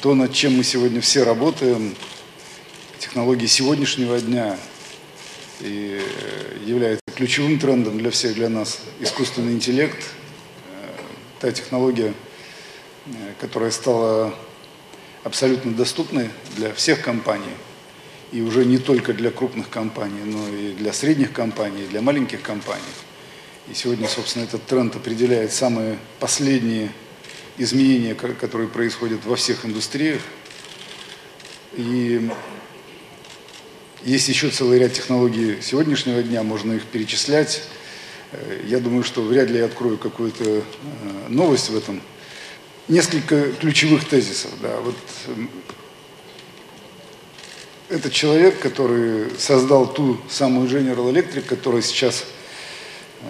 то, над чем мы сегодня все работаем, технологии сегодняшнего дня и является ключевым трендом для всех, для нас. Искусственный интеллект, та технология, которая стала абсолютно доступной для всех компаний, и уже не только для крупных компаний, но и для средних компаний, и для маленьких компаний. И сегодня, собственно, этот тренд определяет самые последние изменения, которые происходят во всех индустриях. И есть еще целый ряд технологий сегодняшнего дня, можно их перечислять. Э, я думаю, что вряд ли я открою какую-то э, новость в этом. Несколько ключевых тезисов. Да. Вот это человек, который создал ту самую General Electric, которая сейчас э,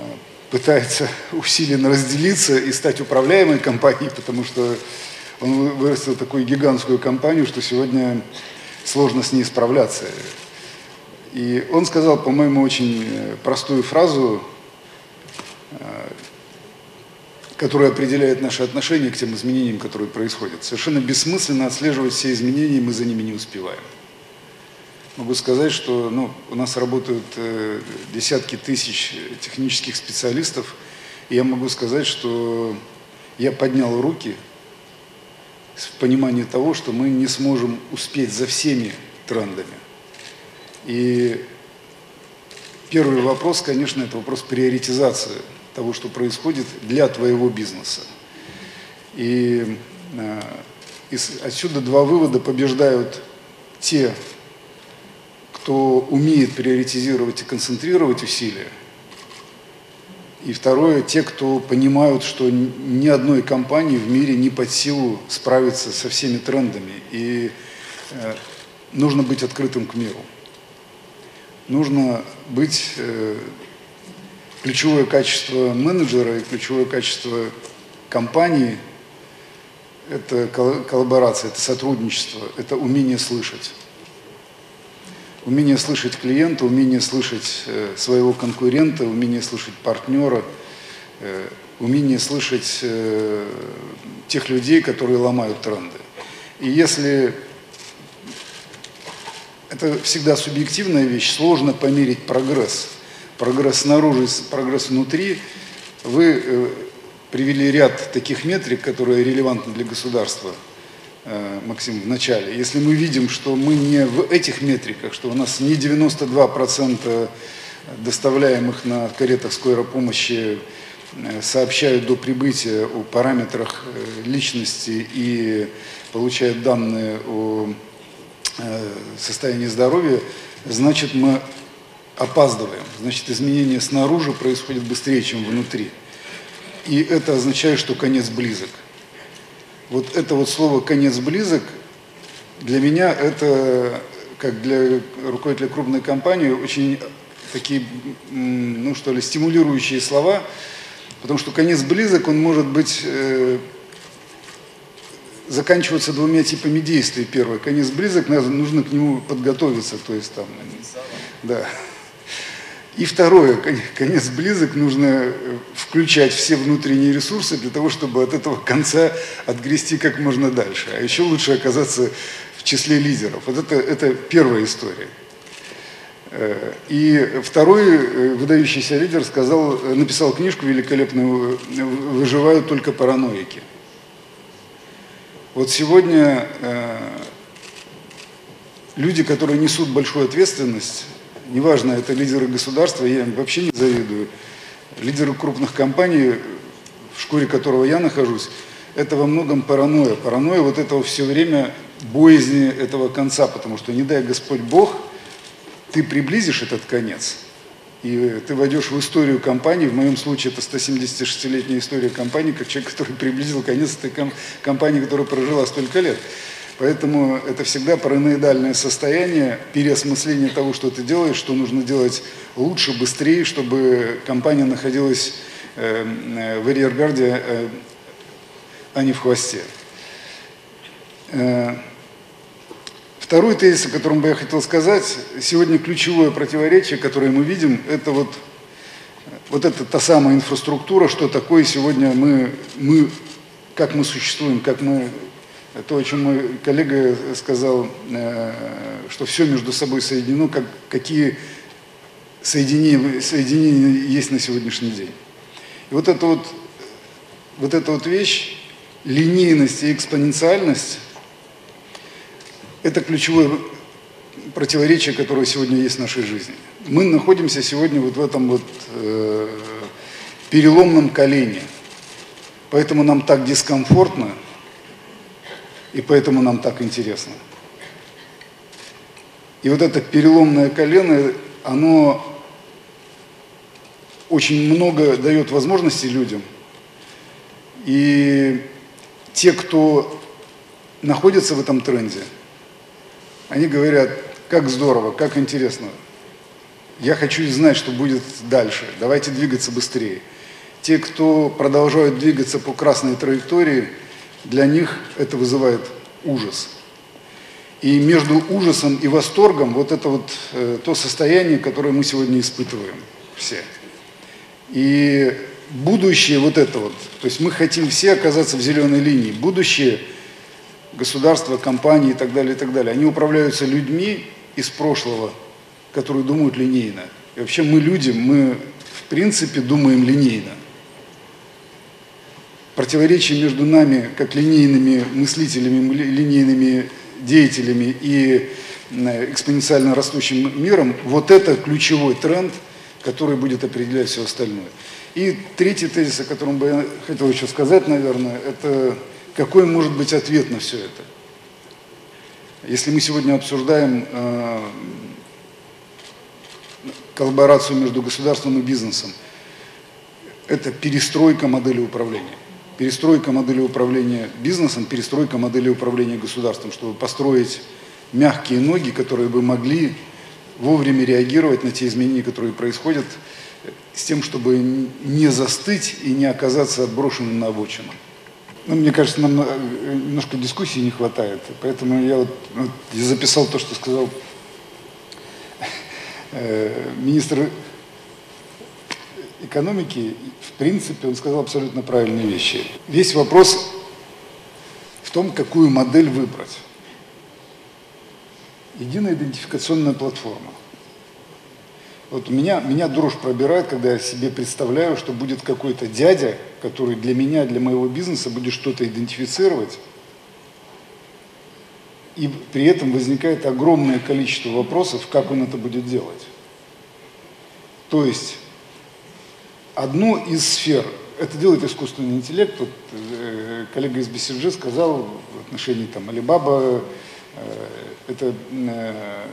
пытается усиленно разделиться и стать управляемой компанией, потому что он вырастил такую гигантскую компанию, что сегодня сложно с ней справляться. И он сказал, по-моему, очень э, простую фразу, э, которая определяет наши отношения к тем изменениям, которые происходят. Совершенно бессмысленно отслеживать все изменения, мы за ними не успеваем. Могу сказать, что ну, у нас работают э, десятки тысяч технических специалистов, и я могу сказать, что я поднял руки в понимании того, что мы не сможем успеть за всеми трендами. И первый вопрос, конечно, это вопрос приоритизации того, что происходит для твоего бизнеса. И э, отсюда два вывода побеждают те кто умеет приоритизировать и концентрировать усилия. И второе, те, кто понимают, что ни одной компании в мире не под силу справиться со всеми трендами. И э, нужно быть открытым к миру. Нужно быть э, ключевое качество менеджера и ключевое качество компании – это коллаборация, это сотрудничество, это умение слышать умение слышать клиента, умение слышать э, своего конкурента, умение слышать партнера, э, умение слышать э, тех людей, которые ломают тренды. И если это всегда субъективная вещь, сложно померить прогресс. Прогресс снаружи, прогресс внутри. Вы привели ряд таких метрик, которые релевантны для государства – Максим, в начале, если мы видим, что мы не в этих метриках, что у нас не 92% доставляемых на каретах скорой помощи э, сообщают до прибытия о параметрах э, личности и получают данные о состоянии здоровья, значит мы опаздываем. Значит изменения снаружи происходят быстрее, чем внутри. И это означает, что конец близок вот это вот слово «конец близок» для меня это, как для руководителя крупной компании, очень такие, ну что ли, стимулирующие слова, потому что конец близок, он может быть э, заканчиваться двумя типами действий. Первое, конец близок, нужно к нему подготовиться, то есть там, да. И второе, конец близок, нужно э, включать все внутренние ресурсы для того, чтобы от этого конца отгрести как можно дальше. А еще лучше оказаться в числе лидеров. Вот это, это первая история. Э, и второй э, выдающийся лидер сказал, написал книжку великолепную «Выживают только параноики». Вот сегодня люди, которые несут большую ответственность, неважно, это лидеры государства, я им вообще не завидую, лидеры крупных компаний, в шкуре которого я нахожусь, это во многом паранойя. Паранойя вот этого все время боязни этого конца, потому что не дай Господь Бог, ты приблизишь этот конец, и ты войдешь в историю компании, в моем случае это 176-летняя история компании, как человек, который приблизил конец этой компании, которая прожила столько лет. Поэтому это всегда параноидальное состояние, переосмысление того, что ты делаешь, что нужно делать лучше, быстрее, чтобы компания находилась э, э, в арьергарде, э, а не в хвосте. Второй тезис, о котором бы я хотел сказать, сегодня ключевое противоречие, которое мы видим, это вот, вот это та самая инфраструктура, что такое сегодня мы, мы как мы существуем, как мы то, о чем мой коллега сказал, э, что все между собой соединено, как, какие соединения, соединения есть на сегодняшний день. И вот эта вот, вот эта вот вещь, линейность и экспоненциальность, это ключевое противоречие, которое сегодня есть в нашей жизни. Мы находимся сегодня вот в этом вот э, переломном колене. Поэтому нам так дискомфортно, и поэтому нам так интересно. И вот это переломное колено, оно очень много дает возможностей людям. И те, кто находится в этом тренде, они говорят, как здорово, как интересно. Я хочу знать, что будет дальше. Давайте двигаться быстрее. Те, кто продолжают двигаться по красной траектории, для них это вызывает ужас. И между ужасом и восторгом вот это вот э, то состояние, которое мы сегодня испытываем все. И будущее вот это вот, то есть мы хотим все оказаться в зеленой линии. Будущее государства, компании и так далее, и так далее, они управляются людьми из прошлого, которые думают линейно. И вообще мы люди, мы в принципе думаем линейно. Противоречие между нами, как линейными мыслителями, линейными деятелями и экспоненциально растущим миром, вот это ключевой тренд, который будет определять все остальное. И третий тезис, о котором бы я хотел еще сказать, наверное, это какой может быть ответ на все это. Если мы сегодня обсуждаем э, коллаборацию между государством и бизнесом, это перестройка модели управления. Перестройка модели управления бизнесом, перестройка модели управления государством, чтобы построить мягкие ноги, которые бы могли вовремя реагировать на те изменения, которые происходят, с тем, чтобы не застыть и не оказаться отброшенным на обочину. Ну, мне кажется, нам э, немножко дискуссии не хватает. Поэтому я вот, вот записал то, что сказал э, министр экономики. В принципе, он сказал абсолютно правильные вещи. Весь вопрос в том, какую модель выбрать. Единая идентификационная платформа. Вот меня, меня дрожь пробирает, когда я себе представляю, что будет какой-то дядя, который для меня, для моего бизнеса будет что-то идентифицировать, и при этом возникает огромное количество вопросов, как он это будет делать. То есть, одну из сфер, это делает искусственный интеллект, вот, э, коллега из BCG сказал в отношении там Alibaba, э, это э,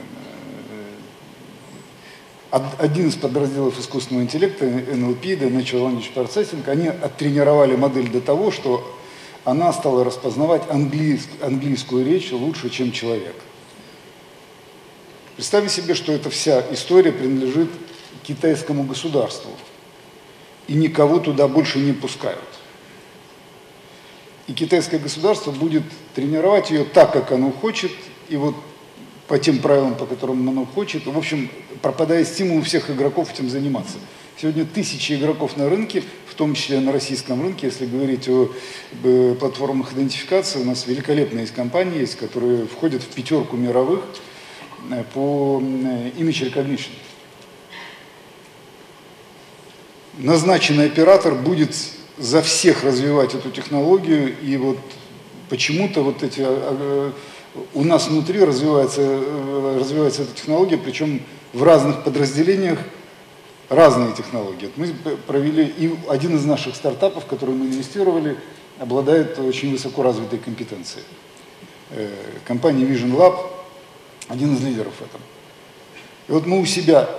один из подразделов искусственного интеллекта, NLP, да, Natural Language Processing, они оттренировали модель до того, что она стала распознавать английск, английскую речь лучше, чем человек. Представьте себе, что эта вся история принадлежит китайскому государству, и никого туда больше не пускают. И китайское государство будет тренировать ее так, как оно хочет, и вот по тем правилам, по которым оно хочет. В общем, пропадает стимул у всех игроков этим заниматься. Сегодня тысячи игроков на рынке, в том числе на российском рынке, если говорить о э, платформах идентификации, у нас великолепные есть компании, есть, которые входят в пятерку мировых э, по э, image recognition. Назначенный оператор будет за всех развивать эту технологию, и вот почему-то вот эти а, у нас внутри развивается, э, развивается эта технология, причем в разных подразделениях разные технологии. Мы провели, и один из наших стартапов, в который мы инвестировали, обладает очень высоко развитой компетенцией. Э, компания Vision Lab один из лидеров в этом. И вот мы у себя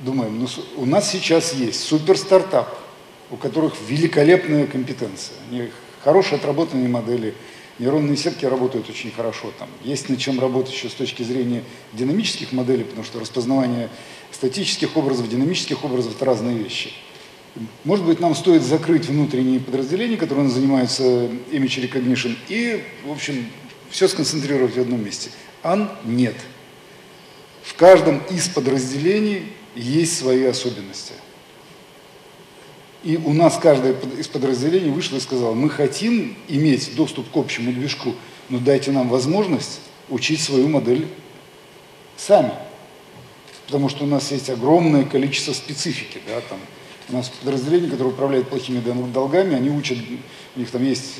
думаем, ну, у нас сейчас есть супер стартап, у которых великолепная компетенция, они хорошие отработанные модели, Нейронные сетки работают очень хорошо. Там есть над чем работать еще с точки зрения динамических моделей, потому что распознавание статических образов, динамических образов – это разные вещи. Может быть, нам стоит закрыть внутренние подразделения, которые занимаются image recognition, и, в общем, все сконцентрировать в одном месте. Ан – нет. В каждом из подразделений есть свои особенности – и у нас каждое из подразделений вышло и сказало, мы хотим иметь доступ к общему движку, но дайте нам возможность учить свою модель сами. Потому что у нас есть огромное количество специфики. Да, там, у нас подразделение, которое управляет плохими долгами, они учат, у них там есть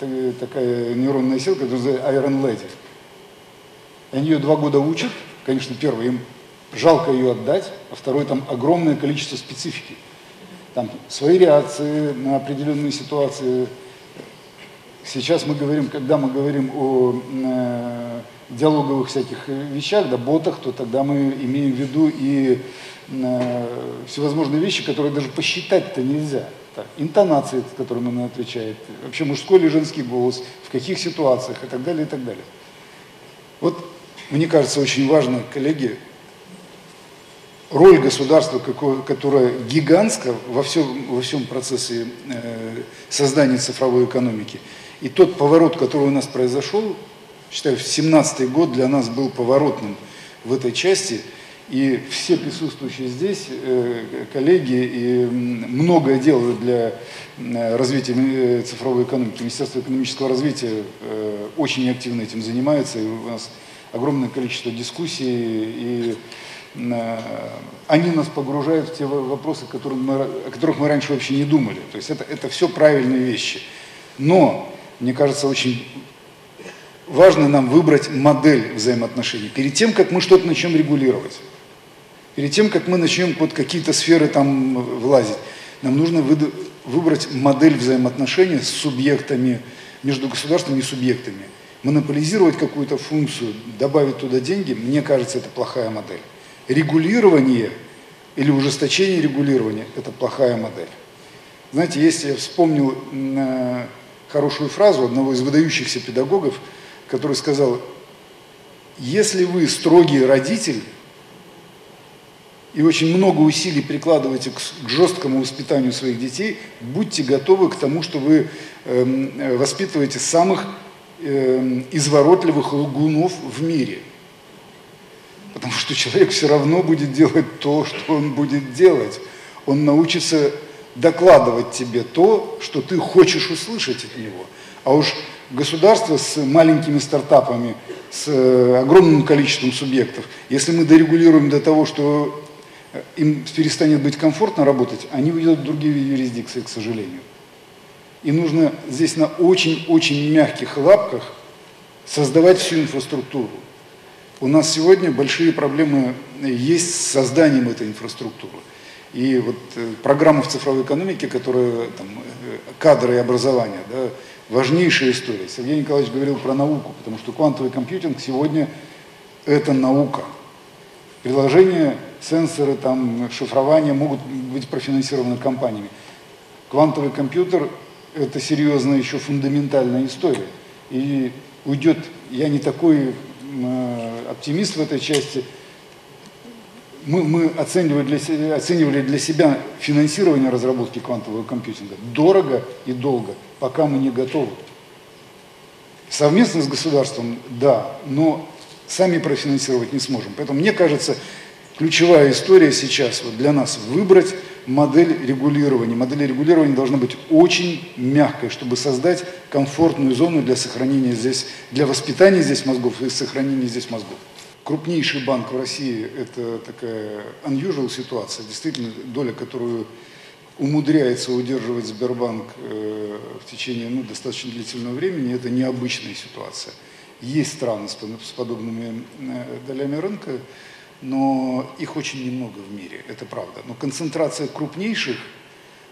э, такая нейронная сеть, которая называется Iron Lady. Они ее два года учат, конечно, первое, им жалко ее отдать, а второе, там огромное количество специфики. Там свои реакции на определенные ситуации. Сейчас мы говорим, когда мы говорим о э, диалоговых всяких вещах, да, ботах, то тогда мы имеем в виду и э, всевозможные вещи, которые даже посчитать-то нельзя. Так, интонации, с которыми он отвечает, вообще мужской или женский голос, в каких ситуациях и так далее, и так далее. Вот мне кажется очень важно, коллеги, роль государства, которая гигантская во всем, во всем процессе э, создания цифровой экономики. И тот поворот, который у нас произошел, считаю, 17 год для нас был поворотным в этой части. И все присутствующие здесь э, коллеги и многое делают для э, развития цифровой экономики. Министерство экономического развития очень активно этим занимается. И у нас огромное количество дискуссий и они нас погружают в те вопросы, которые мы, о которых мы раньше вообще не думали. То есть это, это все правильные вещи. Но, мне кажется, очень важно нам выбрать модель взаимоотношений. Перед тем, как мы что-то начнем регулировать, перед тем, как мы начнем под какие-то сферы там влазить, нам нужно выбрать модель взаимоотношений с субъектами, между государствами и субъектами. Монополизировать какую-то функцию, добавить туда деньги, мне кажется, это плохая модель регулирование или ужесточение регулирования – это плохая модель. Знаете, если я вспомнил э, хорошую фразу одного из выдающихся педагогов, который сказал, если вы строгий родитель и очень много усилий прикладываете к жесткому воспитанию своих детей, будьте готовы к тому, что вы эм, воспитываете самых эм, изворотливых лгунов в мире – Потому что человек все равно будет делать то, что он будет делать. Он научится докладывать тебе то, что ты хочешь услышать от него. А уж государство с маленькими стартапами, с э, огромным количеством субъектов, если мы дорегулируем до того, что э, им перестанет быть комфортно работать, они уйдут в другие юрисдикции, к сожалению. И нужно здесь на очень-очень мягких лапках создавать всю инфраструктуру. У нас сегодня большие проблемы есть с созданием этой инфраструктуры. И вот э, программа в цифровой экономике, которая там, э, кадры и образование, да, важнейшая история. Сергей Николаевич говорил про науку, потому что квантовый компьютинг сегодня это наука. Приложения, сенсоры, там, шифрование могут быть профинансированы компаниями. Квантовый компьютер – это серьезная еще фундаментальная история. И уйдет, я не такой оптимист в этой части. Мы, мы оценивали, для себя, оценивали для себя финансирование разработки квантового компьютинга дорого и долго, пока мы не готовы. Совместно с государством, да, но сами профинансировать не сможем. Поэтому мне кажется, ключевая история сейчас вот для нас выбрать модель регулирования. Модель регулирования должна быть очень мягкой, чтобы создать комфортную зону для сохранения здесь, для воспитания здесь мозгов и сохранения здесь мозгов. Крупнейший банк в России – это такая unusual ситуация, действительно доля, которую умудряется удерживать Сбербанк э, в течение ну, достаточно длительного времени, это необычная ситуация. Есть страны с подобными э, долями рынка, но их очень немного в мире, это правда. Но концентрация крупнейших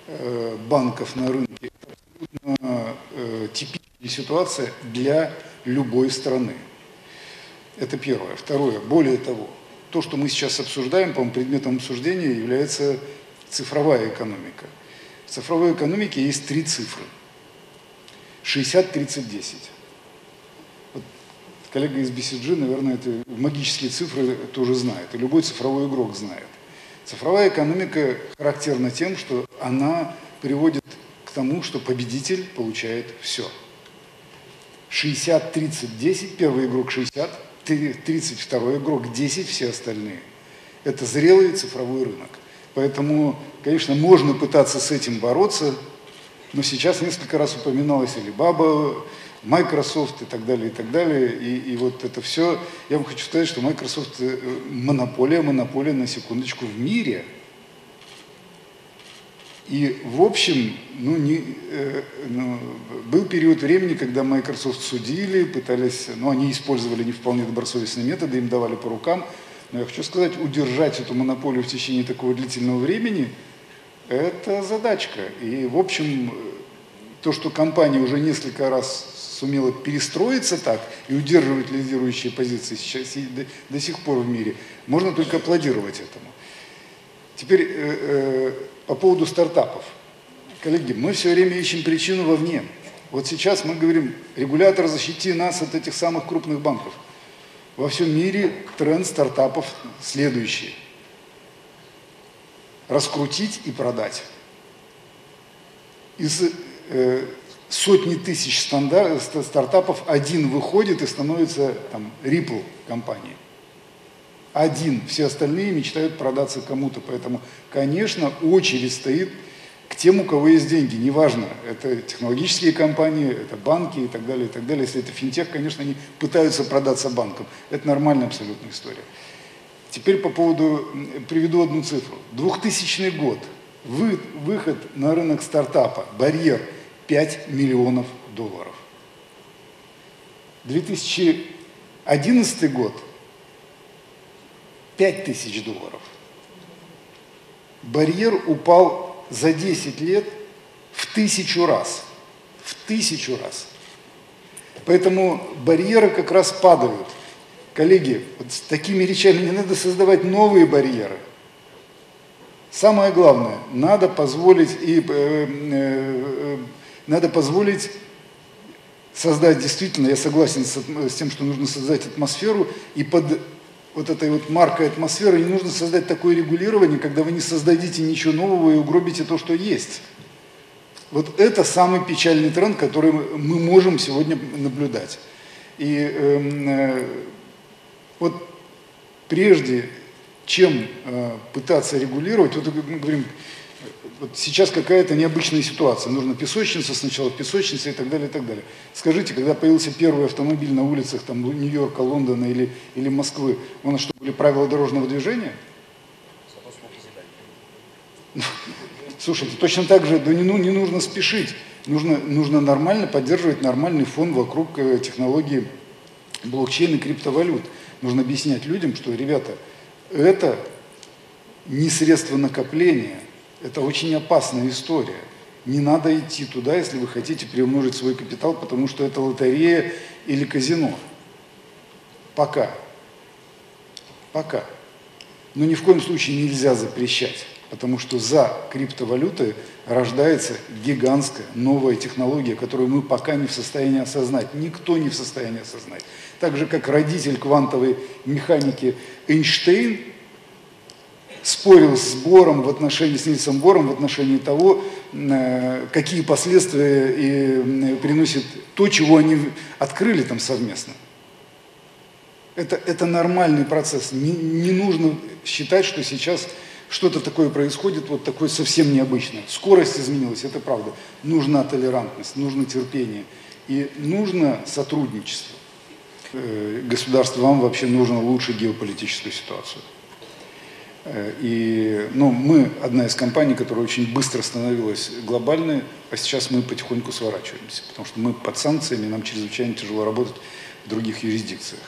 э, банков на рынке – абсолютно э, типичная ситуация для любой страны. Это первое. Второе. Более того, то, что мы сейчас обсуждаем, по-моему, предметом обсуждения является цифровая экономика. В цифровой экономике есть три цифры. 60, 30, 10 коллега из BCG, наверное, это магические цифры тоже знает, и любой цифровой игрок знает. Цифровая экономика характерна тем, что она приводит к тому, что победитель получает все. 60, 30, 10, первый игрок 60, 32 игрок 10, все остальные. Это зрелый цифровой рынок. Поэтому, конечно, можно пытаться с этим бороться, но сейчас несколько раз упоминалась Alibaba, Microsoft и так далее, и так далее. И, и вот это все, я вам хочу сказать, что Microsoft э, монополия, монополия на секундочку в мире. И в общем, ну, не, э, ну, был период времени, когда Microsoft судили, пытались, ну, они использовали не вполне добросовестные методы, им давали по рукам. Но я хочу сказать, удержать эту монополию в течение такого длительного времени – это задачка. И, в общем, то, что компания уже несколько раз сумела перестроиться так и удерживать лидирующие позиции сейчас и до, до сих пор в мире, можно только аплодировать этому. Теперь э, э, по поводу стартапов. Коллеги, мы все время ищем причину вовне. Вот сейчас мы говорим, регулятор защити нас от этих самых крупных банков. Во всем мире тренд стартапов следующий. Раскрутить и продать. Из э, сотни тысяч стандарт, стартапов один выходит и становится там, Ripple компанией. Один. Все остальные мечтают продаться кому-то. Поэтому, конечно, очередь стоит к тем, у кого есть деньги. Неважно, это технологические компании, это банки и так далее, и так далее. Если это финтех, конечно, они пытаются продаться банкам. Это нормальная абсолютная история. Теперь по поводу, приведу одну цифру. 2000 год. Вы, выход на рынок стартапа, барьер – 5 миллионов долларов. 2011 год 5 тысяч долларов. Барьер упал за 10 лет в тысячу раз. В тысячу раз. Поэтому барьеры как раз падают. Коллеги, вот с такими речами не надо создавать новые барьеры. Самое главное, надо позволить и э, э, э надо позволить создать действительно, я согласен с, с тем, что нужно создать атмосферу, и под вот этой вот маркой атмосферы не нужно создать такое регулирование, когда вы не создадите ничего нового и угробите то, что есть. Вот это самый печальный тренд, который мы можем сегодня наблюдать. И эм, э, вот прежде чем э, пытаться регулировать, вот мы говорим, вот сейчас какая-то необычная ситуация. Нужно песочница сначала, песочница и так далее, и так далее. Скажите, когда появился первый автомобиль на улицах там, Нью-Йорка, Лондона или, или Москвы, у нас что, были правила дорожного движения? Слушайте, точно так же, да не, ну, не нужно спешить. Нужно, нужно нормально поддерживать нормальный фон вокруг э, технологии блокчейна и криптовалют. Нужно объяснять людям, что, ребята, это не средство накопления, это очень опасная история. Не надо идти туда, если вы хотите приумножить свой капитал, потому что это лотерея или казино. Пока. Пока. Но ни в коем случае нельзя запрещать, потому что за криптовалютой рождается гигантская новая технология, которую мы пока не в состоянии осознать. Никто не в состоянии осознать. Так же, как родитель квантовой механики Эйнштейн спорил с Бором в отношении, с Нильсом Бором в отношении того, э, какие последствия и приносит то, чего они открыли там совместно. Это, это нормальный процесс. Не, не нужно считать, что сейчас что-то такое происходит, вот такое совсем необычное. Скорость изменилась, это правда. Нужна толерантность, нужно терпение и нужно сотрудничество. Э, государство вам вообще нужно улучшить геополитическую ситуацию. Э, и ну, мы одна из компаний, которая очень быстро становилась глобальной, а сейчас мы потихоньку сворачиваемся, потому что мы под санкциями, нам чрезвычайно тяжело работать в других юрисдикциях.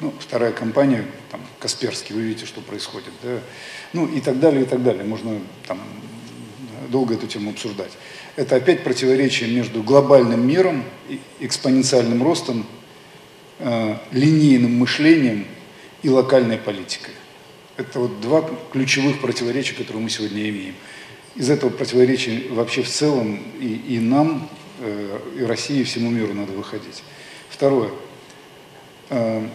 Ну, вторая компания, там, Касперский, вы видите, что происходит, да? ну и так далее, и так далее. Можно там долго эту тему обсуждать. Это опять противоречие между глобальным миром, экспоненциальным ростом, э, линейным мышлением и локальной политикой. Это вот два ключевых противоречия, которые мы сегодня имеем. Из этого противоречия вообще в целом и, и нам, э, и России, и всему миру надо выходить. Второе. Э,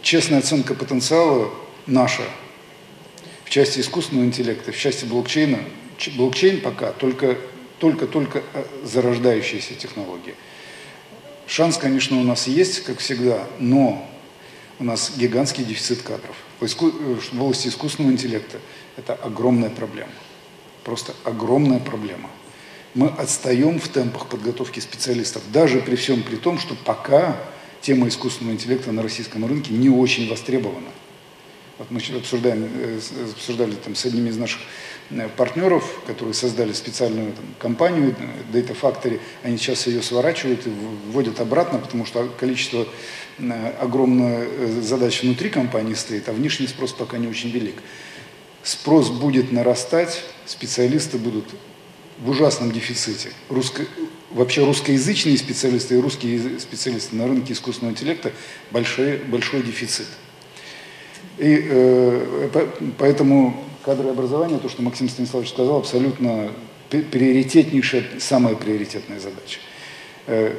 честная оценка потенциала наша в части искусственного интеллекта, в части блокчейна. Блокчейн пока только только-только э, зарождающаяся технология. Шанс, конечно, у нас есть, как всегда, но у нас гигантский дефицит кадров. Э, в области искусственного интеллекта это огромная проблема. Просто огромная проблема. мы отстаем в темпах подготовки специалистов, даже при всем при том, что пока тема искусственного интеллекта на российском рынке не очень востребована. Вот мы обсуждаем, э, обсуждали там, с одним из наших э, партнеров, которые создали специальную там, компанию э, Data Factory, они сейчас ее сворачивают и вводят обратно, потому что количество огромная задач внутри компании стоит, а внешний спрос пока не очень велик. Спрос будет нарастать, специалисты будут в ужасном дефиците. Русско... Вообще русскоязычные специалисты и русские специалисты на рынке искусственного интеллекта большой, большой дефицит. И э, поэтому кадровое образование, то, что Максим Станиславович сказал, абсолютно приоритетнейшая, самая приоритетная задача. Э,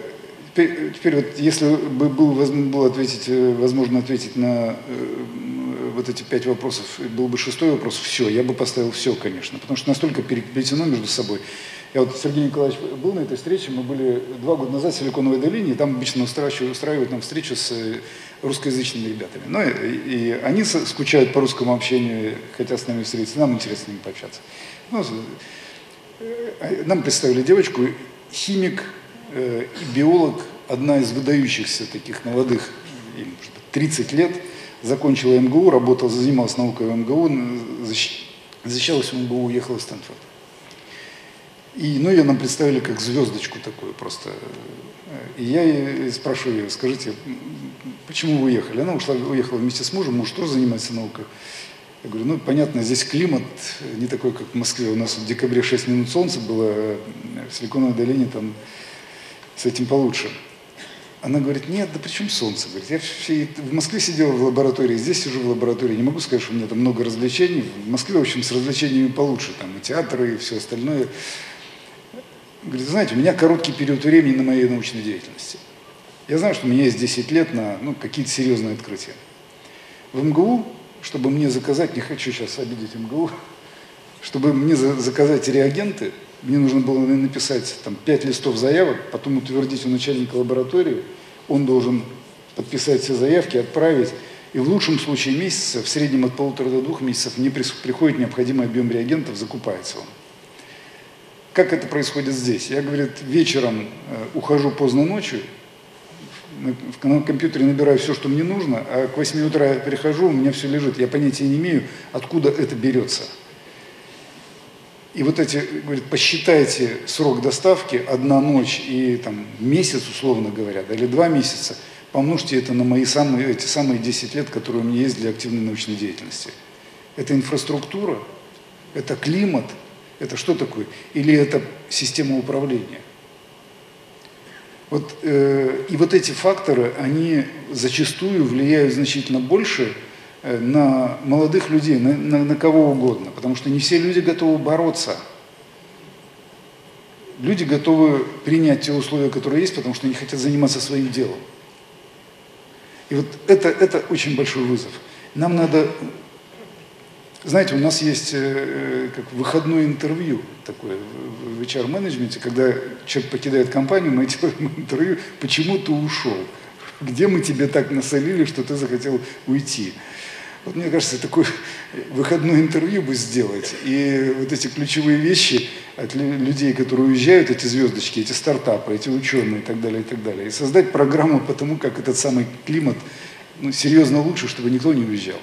теперь, теперь вот, если бы был, был ответить, э, возможно ответить на э, вот эти пять вопросов, был бы шестой вопрос, все, я бы поставил все, конечно, потому что настолько переплетено между собой. Я вот Сергей Николаевич был на этой встрече, мы были два года назад в Силиконовой долине, и там обычно устраивают, устраивают нам встречу с русскоязычными ребятами. Ну, и, и они скучают по русскому общению, хотят с нами встретиться, нам интересно с ними пообщаться. Ну, э, нам представили девочку, химик э, биолог, одна из выдающихся таких молодых, им 30 лет, закончила МГУ, работала, занималась наукой в МГУ, защищалась в МГУ, уехала в Стэнфорд. И, ну, ее нам представили как звездочку такую просто. И я спрашиваю ее, скажите, почему вы уехали? Она ушла, уехала вместе с мужем, муж тоже занимается наукой. Я говорю, ну, понятно, здесь климат не такой, как в Москве. У нас в декабре 6 минут солнца было, в Силиконовой долине там с этим получше. Она говорит, нет, да при чем солнце? Говорит, я в Москве сидела в лаборатории, здесь сижу в лаборатории. Не могу сказать, что у меня там много развлечений. В Москве, в общем, с развлечениями получше. Там и театры, и все остальное. Говорит, знаете, у меня короткий период времени на моей научной деятельности. Я знаю, что у меня есть 10 лет на ну, какие-то серьезные открытия. В МГУ, чтобы мне заказать, не хочу сейчас обидеть МГУ, чтобы мне заказать реагенты, мне нужно было написать там, 5 листов заявок, потом утвердить у начальника лаборатории, он должен подписать все заявки, отправить, и в лучшем случае месяца, в среднем от полутора до двух месяцев, мне приходит необходимый объем реагентов, закупается он. Как это происходит здесь? Я, говорит, вечером э, ухожу поздно ночью, на компьютере набираю все, что мне нужно, а к 8 утра я перехожу, у меня все лежит. Я понятия не имею, откуда это берется. И вот эти, говорит, посчитайте срок доставки, одна ночь и там месяц, условно говоря, да, или два месяца, помножьте это на мои самые, эти самые 10 лет, которые у меня есть для активной научной деятельности. Это инфраструктура, это климат – это что такое? Или это система управления? Вот, э, и вот эти факторы, они зачастую влияют значительно больше э, на молодых людей, на, на, на кого угодно, потому что не все люди готовы бороться. Люди готовы принять те условия, которые есть, потому что они хотят заниматься своим делом. И вот это, это очень большой вызов. Нам надо знаете, у нас есть э, э, как выходное интервью такое в HR-менеджменте, когда человек покидает компанию, мы делаем интервью, почему ты ушел, где мы тебе так насолили, что ты захотел уйти. Вот мне кажется, такое выходное интервью бы сделать, и вот эти ключевые вещи от людей, которые уезжают, эти звездочки, эти стартапы, эти ученые и так далее, и так далее, и создать программу по тому, как этот самый климат ну, серьезно лучше, чтобы никто не уезжал.